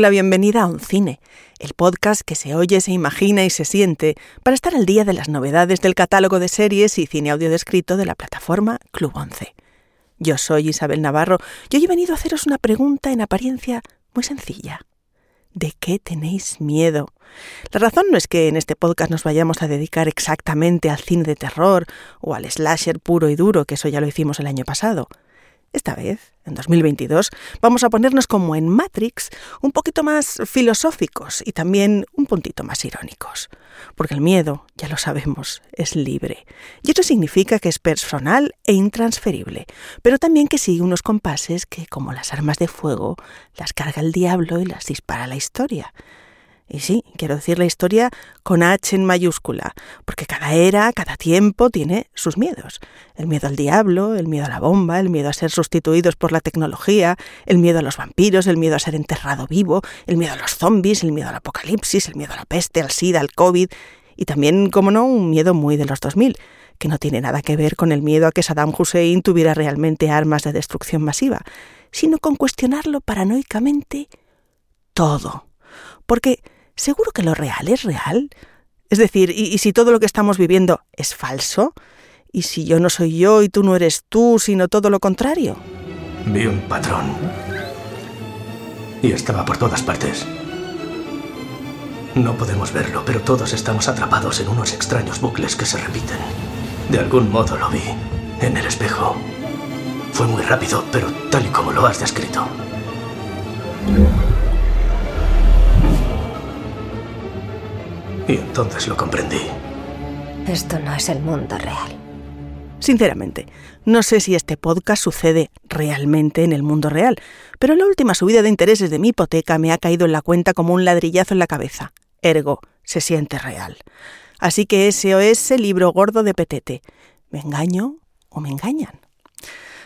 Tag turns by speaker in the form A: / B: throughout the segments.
A: la bienvenida a Un Cine, el podcast que se oye, se imagina y se siente para estar al día de las novedades del catálogo de series y cine audio descrito de la plataforma Club 11. Yo soy Isabel Navarro y hoy he venido a haceros una pregunta en apariencia muy sencilla. ¿De qué tenéis miedo? La razón no es que en este podcast nos vayamos a dedicar exactamente al cine de terror o al slasher puro y duro, que eso ya lo hicimos el año pasado. Esta vez, en 2022, vamos a ponernos como en Matrix, un poquito más filosóficos y también un puntito más irónicos. Porque el miedo, ya lo sabemos, es libre. Y eso significa que es personal e intransferible, pero también que sigue unos compases que, como las armas de fuego, las carga el diablo y las dispara la historia. Y sí, quiero decir la historia con H en mayúscula, porque cada era, cada tiempo tiene sus miedos. El miedo al diablo, el miedo a la bomba, el miedo a ser sustituidos por la tecnología, el miedo a los vampiros, el miedo a ser enterrado vivo, el miedo a los zombies, el miedo al apocalipsis, el miedo a la peste, al SIDA, al COVID, y también, como no, un miedo muy de los 2000, que no tiene nada que ver con el miedo a que Saddam Hussein tuviera realmente armas de destrucción masiva, sino con cuestionarlo paranoicamente todo. Porque ¿seguro que lo real es real? Es decir, ¿y, si todo lo que estamos viviendo es falso? ¿Y si yo no soy yo y tú no eres tú, sino todo lo contrario?
B: Vi un patrón. Y estaba por todas partes. No podemos verlo, pero todos estamos atrapados en unos extraños bucles que se repiten. De algún modo lo vi, en el espejo. Fue muy rápido, pero tal y como lo has descrito. Y entonces lo comprendí.
C: Esto no es el mundo real.
A: Sinceramente, no sé si este podcast sucede realmente en el mundo real, pero la última subida de intereses de mi hipoteca me ha caído en la cuenta como un ladrillazo en la cabeza. Ergo, se siente real. Así que ese o ese libro gordo de petete. ¿Me engaño o me engañan?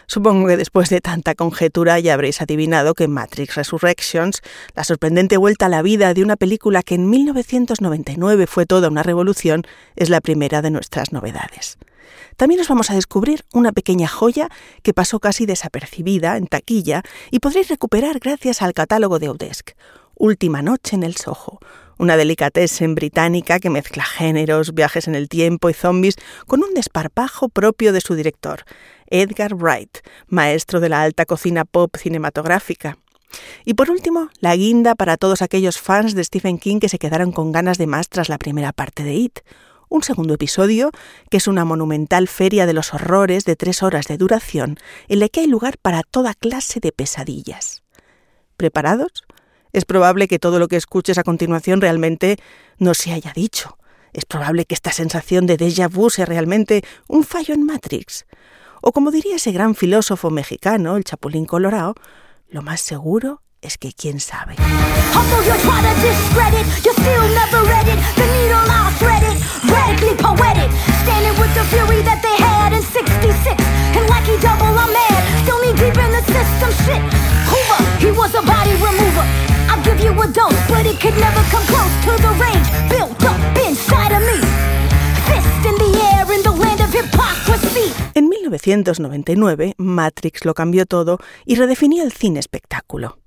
A: Supongo que después de tanta conjetura ya habréis adivinado que Matrix Resurrections, la sorprendente vuelta a la vida de una película que en 1999 fue toda una revolución, es la primera de nuestras novedades. También os vamos a descubrir una pequeña joya que pasó casi desapercibida en taquilla y podréis recuperar gracias al catálogo de Odesk, Última Noche en el Soho, una delicatessen británica que mezcla géneros, viajes en el tiempo y zombies con un desparpajo propio de su director, Edgar Wright, maestro de la alta cocina pop cinematográfica. Y por último, la guinda para todos aquellos fans de Stephen King que se quedaron con ganas de más tras la primera parte de It. Un segundo episodio, que es una monumental feria de los horrores de tres horas de duración, en la que hay lugar para toda clase de pesadillas. ¿Preparados? Es probable que todo lo que escuches a continuación realmente no se haya dicho. Es probable que esta sensación de déjà vu sea realmente un fallo en Matrix. O como diría ese gran filósofo mexicano, el Chapulín Colorado, lo más seguro es que quién sabe. En 1999, Matrix lo cambió todo y redefinió el cine espectáculo.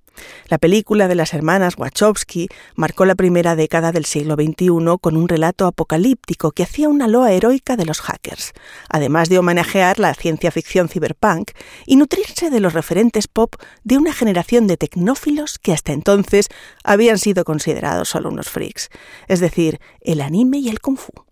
A: La película de las hermanas Wachowski marcó la primera década del siglo XXI con un relato apocalíptico que hacía una loa heroica de los hackers, además de homenajear la ciencia ficción cyberpunk y nutrirse de los referentes pop de una generación de tecnófilos que hasta entonces habían sido considerados solo unos freaks, es decir, el anime y el kung fu.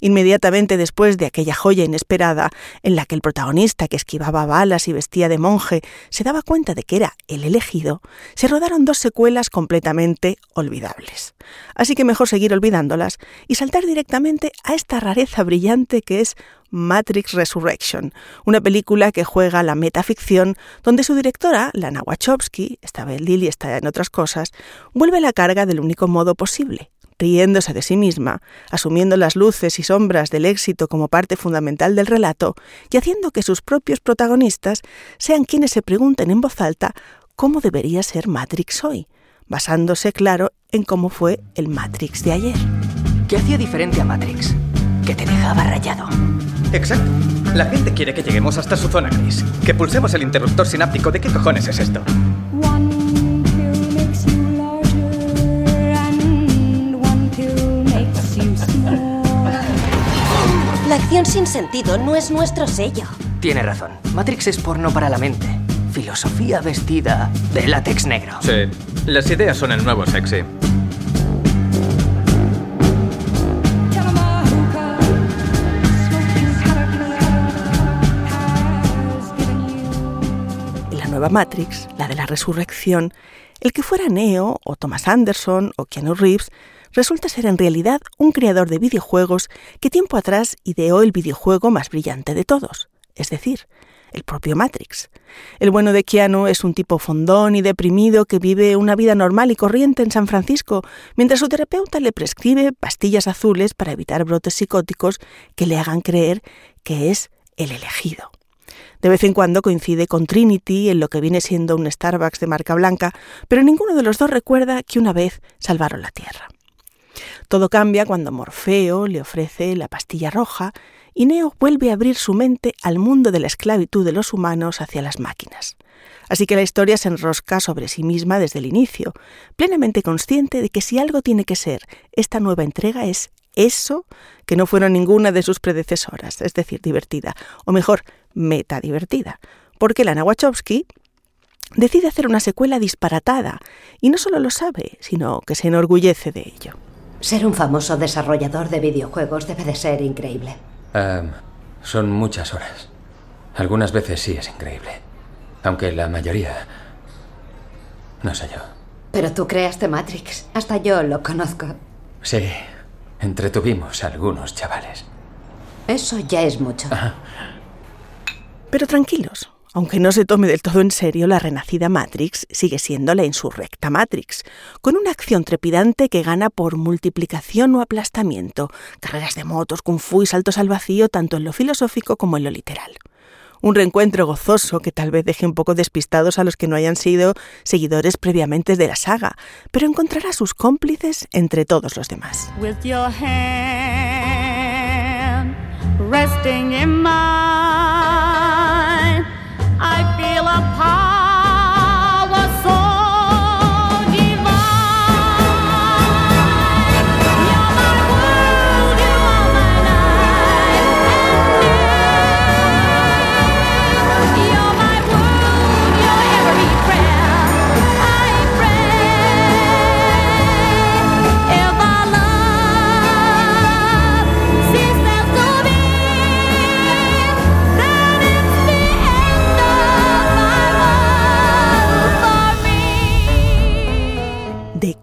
A: Inmediatamente después de aquella joya inesperada, en la que el protagonista que esquivaba balas y vestía de monje se daba cuenta de que era el elegido, se rodaron dos secuelas completamente olvidables. Así que mejor seguir olvidándolas y saltar directamente a esta rareza brillante que es Matrix Resurrection, una película que juega la metaficción donde su directora, Lana Wachowski, esta vez Lily está en otras cosas, vuelve la carga del único modo posible, riéndose de sí misma, asumiendo las luces y sombras del éxito como parte fundamental del relato y haciendo que sus propios protagonistas sean quienes se pregunten en voz alta cómo debería ser Matrix hoy, basándose, claro, en cómo fue el Matrix de ayer.
D: ¿Qué hacía diferente a Matrix? Que te dejaba rayado.
E: Exacto. La gente quiere que lleguemos hasta su zona gris. Que pulsemos el interruptor sináptico. ¿De qué cojones es esto?
C: La acción sin sentido no es nuestro sello.
D: Tiene razón. Matrix es porno para la mente. Filosofía vestida de látex negro.
E: Sí, las ideas son el nuevo sexy.
A: La nueva Matrix, la de la resurrección, el que fuera Neo o Thomas Anderson o Keanu Reeves resulta ser en realidad un creador de videojuegos que tiempo atrás ideó el videojuego más brillante de todos, es decir, el propio Matrix. El bueno de Keanu es un tipo fondón y deprimido que vive una vida normal y corriente en San Francisco, mientras su terapeuta le prescribe pastillas azules para evitar brotes psicóticos que le hagan creer que es el elegido. De vez en cuando coincide con Trinity en lo que viene siendo un Starbucks de marca blanca, pero ninguno de los dos recuerda que una vez salvaron la Tierra. Todo cambia cuando Morfeo le ofrece la pastilla roja y Neo vuelve a abrir su mente al mundo de la esclavitud de los humanos hacia las máquinas. Así que la historia se enrosca sobre sí misma desde el inicio, plenamente consciente de que si algo tiene que ser esta nueva entrega es eso que no fueron ninguna de sus predecesoras, es decir, divertida, o mejor, meta divertida, porque Lana Wachowski decide hacer una secuela disparatada y no solo lo sabe, sino que se enorgullece de ello.
C: Ser un famoso desarrollador de videojuegos debe de ser increíble.
F: Um, son muchas horas. Algunas veces sí es increíble. Aunque la mayoría... No sé yo.
C: Pero tú creaste Matrix. Hasta yo lo conozco.
F: Sí, entretuvimos a algunos chavales.
C: Eso ya es mucho.
A: Pero tranquilos, aunque no se tome del todo en serio, la renacida Matrix sigue siendo la insurrecta Matrix, con una acción trepidante que gana por multiplicación o aplastamiento, carreras de motos, kung fu y saltos al vacío tanto en lo filosófico como en lo literal. Un reencuentro gozoso que tal vez deje un poco despistados a los que no hayan sido seguidores previamente de la saga, pero encontrará sus cómplices entre todos los demás. apart.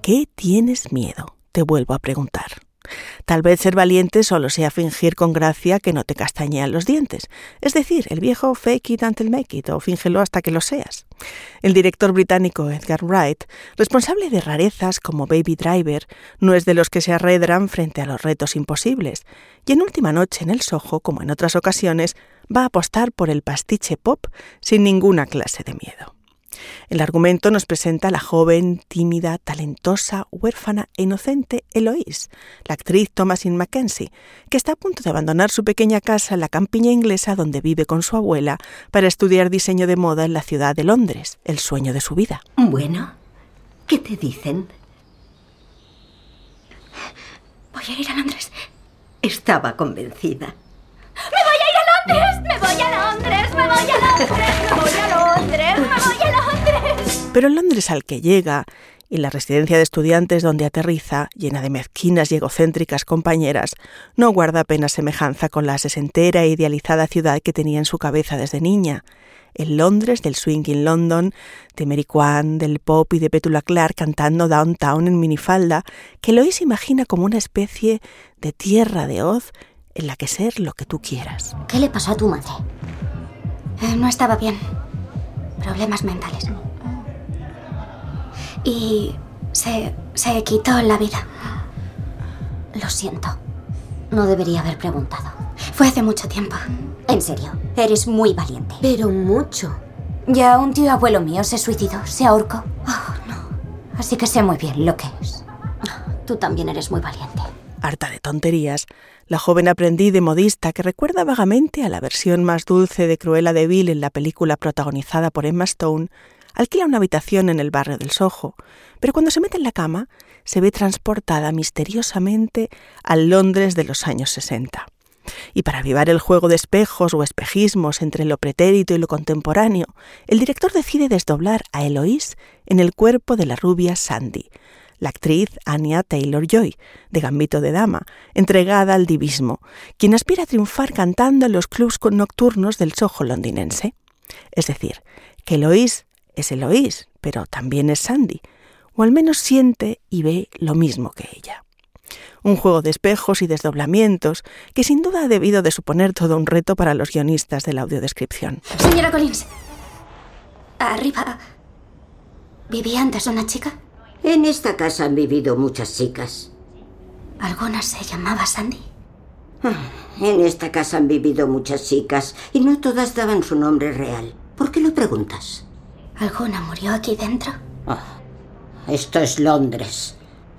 A: Qué tienes miedo? Te vuelvo a preguntar. Tal vez ser valiente solo sea fingir con gracia que no te castañean los dientes, es decir, el viejo fake it until make it o fíngelo hasta que lo seas. El director británico Edgar Wright, responsable de rarezas como Baby Driver, no es de los que se arredran frente a los retos imposibles, y en Última Noche en el Soho, como en otras ocasiones, va a apostar por el pastiche pop sin ninguna clase de miedo. El argumento nos presenta a la joven, tímida, talentosa, huérfana e inocente Eloise, la actriz Thomasin Mackenzie, que está a punto de abandonar su pequeña casa en la campiña inglesa donde vive con su abuela para estudiar diseño de moda en la ciudad de Londres, el sueño de su vida.
C: Bueno, ¿qué te dicen?
G: Voy a ir a Londres.
C: Estaba convencida.
G: ¡Me voy a ir a Londres! ¡Me voy a Londres! ¡Me voy a Londres! ¡Me voy a Londres! ¡Me voy a Londres!
A: Pero en Londres al que llega y la residencia de estudiantes donde aterriza, llena de mezquinas y egocéntricas compañeras, no guarda apenas semejanza con la sesentera e idealizada ciudad que tenía en su cabeza desde niña. El Londres del swinging London, de Mary Kwan, del pop y de Petula Clark cantando downtown en minifalda, que Lois imagina como una especie de tierra de hoz en la que ser lo que tú quieras.
G: ¿Qué le pasó a tu madre? Eh, no estaba bien. Problemas mentales. Y se, se quitó la vida. Lo siento. No debería haber preguntado. Fue hace mucho tiempo. En serio, eres muy valiente.
C: Pero mucho.
G: Ya un tío abuelo mío se suicidó, se ahorcó. Oh, no. Así que sé muy bien lo que es.
C: Tú también eres muy valiente.
A: Harta de tonterías, la joven aprendiz de modista que recuerda vagamente a la versión más dulce de Cruella de Vil en la película protagonizada por Emma Stone, alquila una habitación en el barrio del Soho, pero cuando se mete en la cama se ve transportada misteriosamente al Londres de los años 60. Y para avivar el juego de espejos o espejismos entre lo pretérito y lo contemporáneo, el director decide desdoblar a Eloís en el cuerpo de la rubia Sandy, la actriz Anya Taylor-Joy, de Gambito de Dama, entregada al divismo, quien aspira a triunfar cantando en los clubs nocturnos del Soho londinense. Es decir, que Eloís es Eloís, pero también es Sandy, o al menos siente y ve lo mismo que ella. Un juego de espejos y desdoblamientos que sin duda ha debido de suponer todo un reto para los guionistas de la audiodescripción.
G: Señora Collins. Arriba. ¿Vivía antes una chica?
C: En esta casa han vivido muchas chicas.
G: ¿Alguna se llamaba Sandy?
C: En esta casa han vivido muchas chicas y no todas daban su nombre real. ¿Por qué lo preguntas?
G: ¿Alguna murió aquí dentro?
C: Ah, esto es Londres.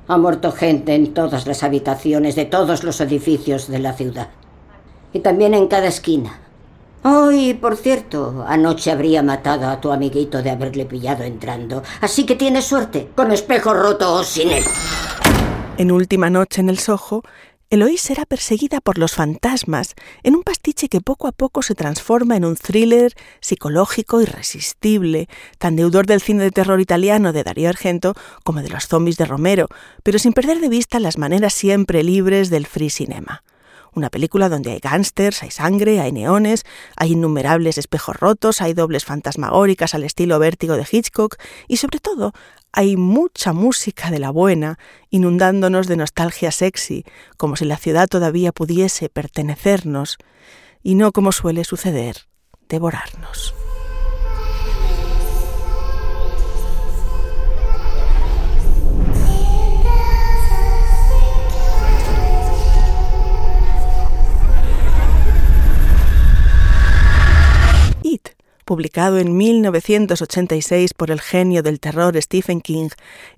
C: Ha muerto gente en todas las habitaciones de todos los edificios de la ciudad. Y también en cada esquina. Oh, y por cierto, anoche habría matado a tu amiguito de haberle pillado entrando. Así que tienes suerte, con espejo roto o sin él.
A: En Última Noche en el Soho, Eloís será perseguida por los fantasmas en un pastiche que poco a poco se transforma en un thriller psicológico irresistible, tan deudor del cine de terror italiano de Darío Argento como de los zombies de Romero, pero sin perder de vista las maneras siempre libres del free cinema. Una película donde hay gángsters, hay sangre, hay neones, hay innumerables espejos rotos, hay dobles fantasmagóricas al estilo vértigo de Hitchcock y sobre todo hay mucha música de la buena, inundándonos de nostalgia sexy, como si la ciudad todavía pudiese pertenecernos y no como suele suceder, devorarnos. Publicado en 1986 por el genio del terror Stephen King,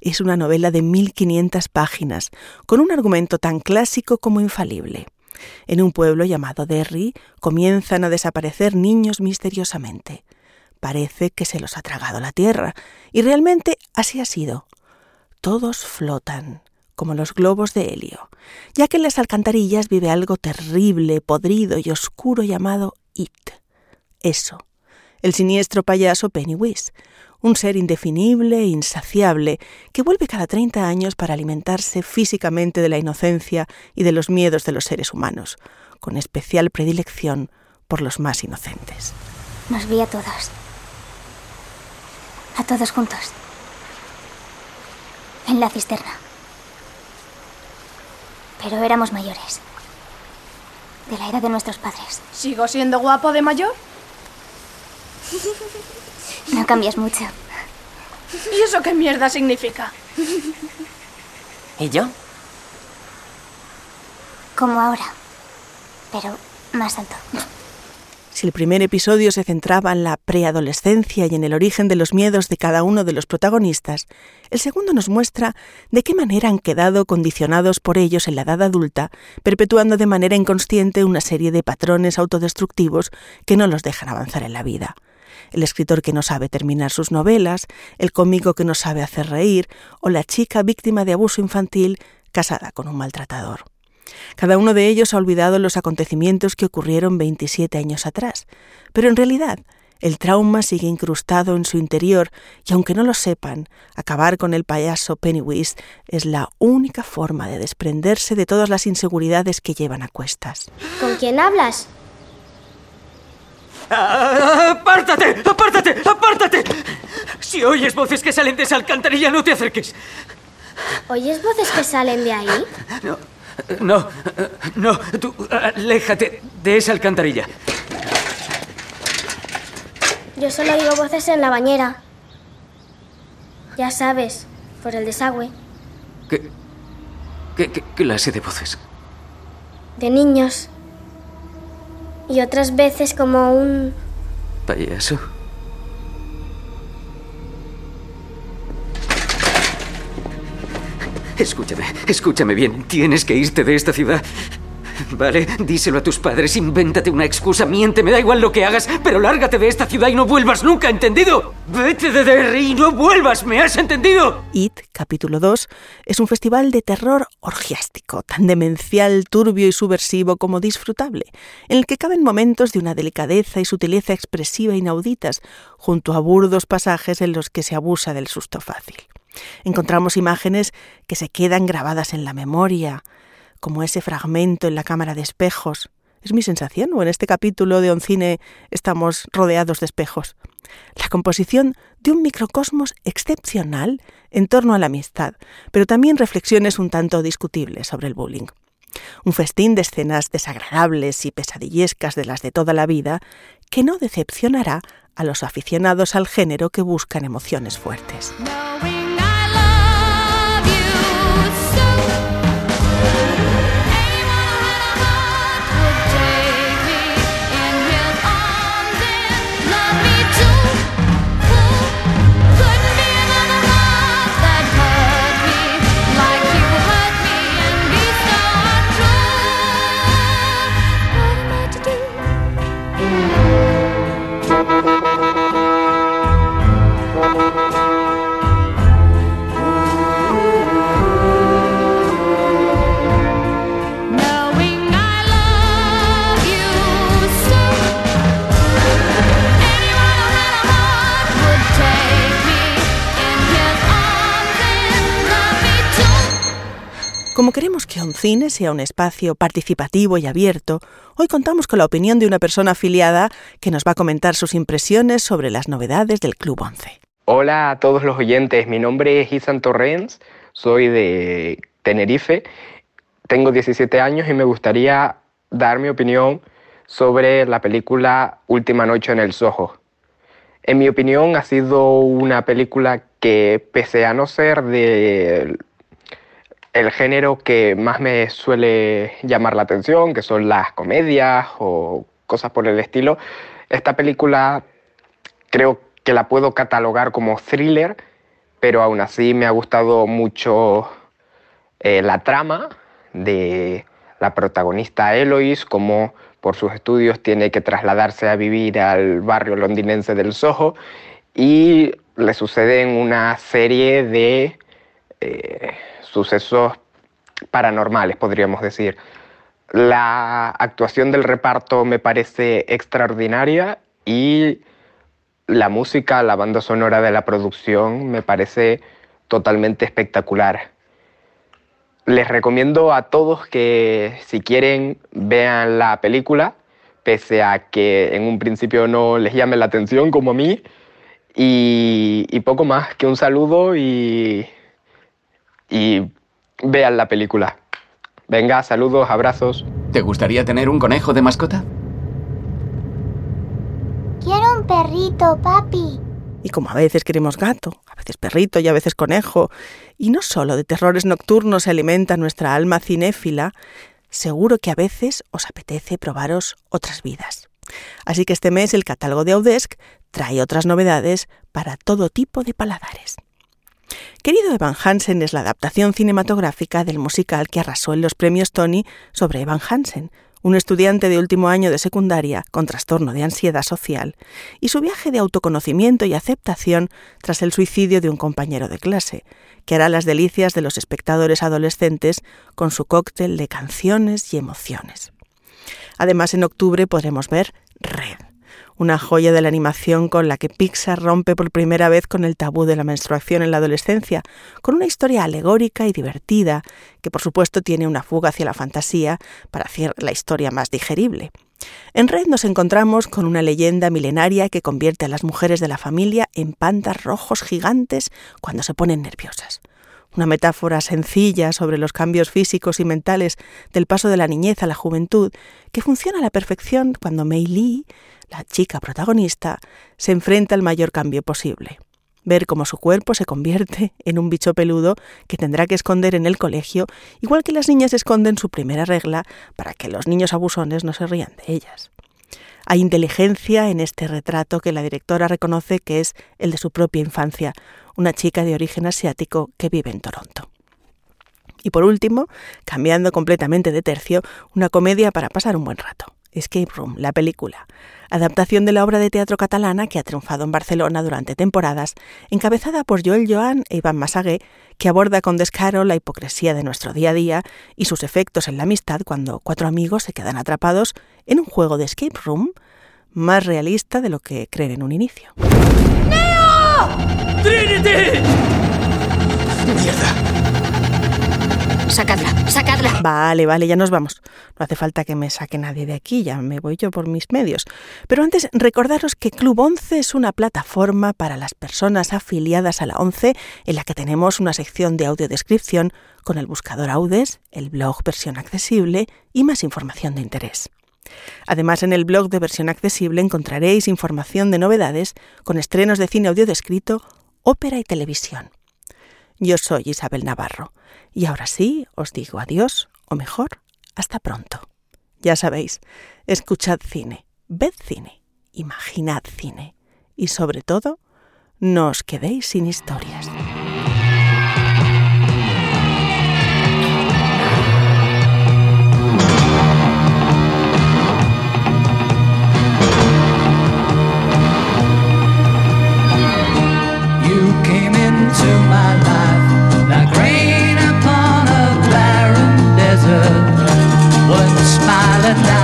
A: es una novela de 1500 páginas, con un argumento tan clásico como infalible. En un pueblo llamado Derry comienzan a desaparecer niños misteriosamente. Parece que se los ha tragado la tierra, y realmente así ha sido. Todos flotan, como los globos de helio, ya que en las alcantarillas vive algo terrible, podrido y oscuro llamado It. Eso, el siniestro payaso Pennywise, un ser indefinible e insaciable que vuelve cada 30 años para alimentarse físicamente de la inocencia y de los miedos de los seres humanos, con especial predilección por los más inocentes.
G: Nos vi a todos. A todos juntos. En la cisterna. Pero éramos mayores. De la edad de nuestros padres.
H: ¿Sigo siendo guapo de mayor?
G: No cambias mucho.
H: ¿Y eso qué mierda significa?
D: ¿Y yo?
G: Como ahora. Pero más alto.
A: Si el primer episodio se centraba en la preadolescencia y en el origen de los miedos de cada uno de los protagonistas, el segundo nos muestra de qué manera han quedado condicionados por ellos en la edad adulta, perpetuando de manera inconsciente una serie de patrones autodestructivos que no los dejan avanzar en la vida. El escritor que no sabe terminar sus novelas, el cómico que no sabe hacer reír o la chica víctima de abuso infantil casada con un maltratador. Cada uno de ellos ha olvidado los acontecimientos que ocurrieron 27 años atrás, pero en realidad el trauma sigue incrustado en su interior y aunque no lo sepan, acabar con el payaso Pennywise es la única forma de desprenderse de todas las inseguridades que llevan a cuestas.
I: ¿Con quién hablas?
E: ¡Apártate! ¡Apártate! ¡Apártate! Si oyes voces que salen de esa alcantarilla, no te acerques.
I: ¿Oyes voces que salen de ahí?
E: No, no, no. Tú, aléjate de esa alcantarilla.
I: Yo solo oigo voces en la bañera. Ya sabes, por el desagüe.
E: ¿Qué, qué, qué clase de voces?
I: De niños. Y otras veces como un...
E: ¿Payaso? Escúchame, escúchame bien. Tienes que irte de esta ciudad. Vale, díselo a tus padres, invéntate una excusa, miente, me da igual lo que hagas, pero lárgate de esta ciudad y no vuelvas nunca, ¿entendido? Vete de Derry y no vuelvas, ¿me has entendido?
A: It, capítulo 2, es un festival de terror orgiástico, tan demencial, turbio y subversivo como disfrutable, en el que caben momentos de una delicadeza y sutileza expresiva inauditas, junto a burdos pasajes en los que se abusa del susto fácil. Encontramos imágenes que se quedan grabadas en la memoria, como ese fragmento en la cámara de espejos. ¿Es mi sensación o en este capítulo de Oncine estamos rodeados de espejos? La composición de un microcosmos excepcional en torno a la amistad, pero también reflexiones un tanto discutibles sobre el bullying. Un festín de escenas desagradables y pesadillescas de las de toda la vida que no decepcionará a los aficionados al género que buscan emociones fuertes. Oncine sea un espacio participativo y abierto, hoy contamos con la opinión de una persona afiliada que nos va a comentar sus impresiones sobre las novedades del Club Once.
J: Hola a todos los oyentes, mi nombre es Isan Torrens, soy de Tenerife, tengo 17 años y me gustaría dar mi opinión sobre la película Última Noche en el Soho. En mi opinión ha sido una película que pese a no ser de el género que más me suele llamar la atención, que son las comedias o cosas por el estilo, esta película creo que la puedo catalogar como thriller, pero aún así me ha gustado mucho eh, la trama de la protagonista Eloise, como por sus estudios tiene que trasladarse a vivir al barrio londinense del Soho y le suceden una serie de eh, sucesos paranormales, podríamos decir. La actuación del reparto me parece extraordinaria y la música, la banda sonora de la producción me parece totalmente espectacular. Les recomiendo a todos que si quieren vean la película, pese a que en un principio no les llame la atención como a mí. Y, y poco más que un saludo y, y vean la película. Venga, saludos, abrazos.
K: ¿Te gustaría tener un conejo de mascota?
I: Quiero un perrito, papi.
A: Y como a veces queremos gato, a veces perrito y a veces conejo, y no solo de terrores nocturnos se alimenta nuestra alma cinéfila, seguro que a veces os apetece probaros otras vidas. Así que este mes el catálogo de Audesc trae otras novedades para todo tipo de paladares. Querido Evan Hansen es la adaptación cinematográfica del musical que arrasó en los premios Tony sobre Evan Hansen, un estudiante de último año de secundaria con trastorno de ansiedad social, y su viaje de autoconocimiento y aceptación tras el suicidio de un compañero de clase, que hará las delicias de los espectadores adolescentes con su cóctel de canciones y emociones. Además, en octubre podremos ver Red, una joya de la animación con la que Pixar rompe por primera vez con el tabú de la menstruación en la adolescencia, con una historia alegórica y divertida, que por supuesto tiene una fuga hacia la fantasía para hacer la historia más digerible. En Red nos encontramos con una leyenda milenaria que convierte a las mujeres de la familia en pandas rojos gigantes cuando se ponen nerviosas. Una metáfora sencilla sobre los cambios físicos y mentales del paso de la niñez a la juventud que funciona a la perfección cuando Mei Lee, la chica protagonista, se enfrenta al mayor cambio posible. Ver cómo su cuerpo se convierte en un bicho peludo que tendrá que esconder en el colegio, igual que las niñas esconden su primera regla para que los niños abusones no se rían de ellas. Hay inteligencia en este retrato que la directora reconoce que es el de su propia infancia, una chica de origen asiático que vive en Toronto. Y por último, cambiando completamente de tercio, una comedia para pasar un buen rato. Escape Room, la película, adaptación de la obra de teatro catalana que ha triunfado en Barcelona durante temporadas, encabezada por Joel Joan e Iván Masagué, que aborda con descaro la hipocresía de nuestro día a día y sus efectos en la amistad cuando cuatro amigos se quedan atrapados en un juego de escape room más realista de lo que creen en un inicio.
E: ¡Trinity!
G: Sacadla, sacadla.
A: Vale, vale, ya nos vamos. No hace falta que me saque nadie de aquí, ya me voy yo por mis medios. Pero antes, recordaros que Club 11 es una plataforma para las personas afiliadas a la 11 en la que tenemos una sección de audiodescripción con el buscador Audes, el blog versión accesible y más información de interés. Además, en el blog de versión accesible encontraréis información de novedades con estrenos de cine audiodescrito, ópera y televisión. Yo soy Isabel Navarro y ahora sí os digo adiós, o mejor, hasta pronto. Ya sabéis, escuchad cine, ved cine, imaginad cine y sobre todo, no os quedéis sin historias. the night.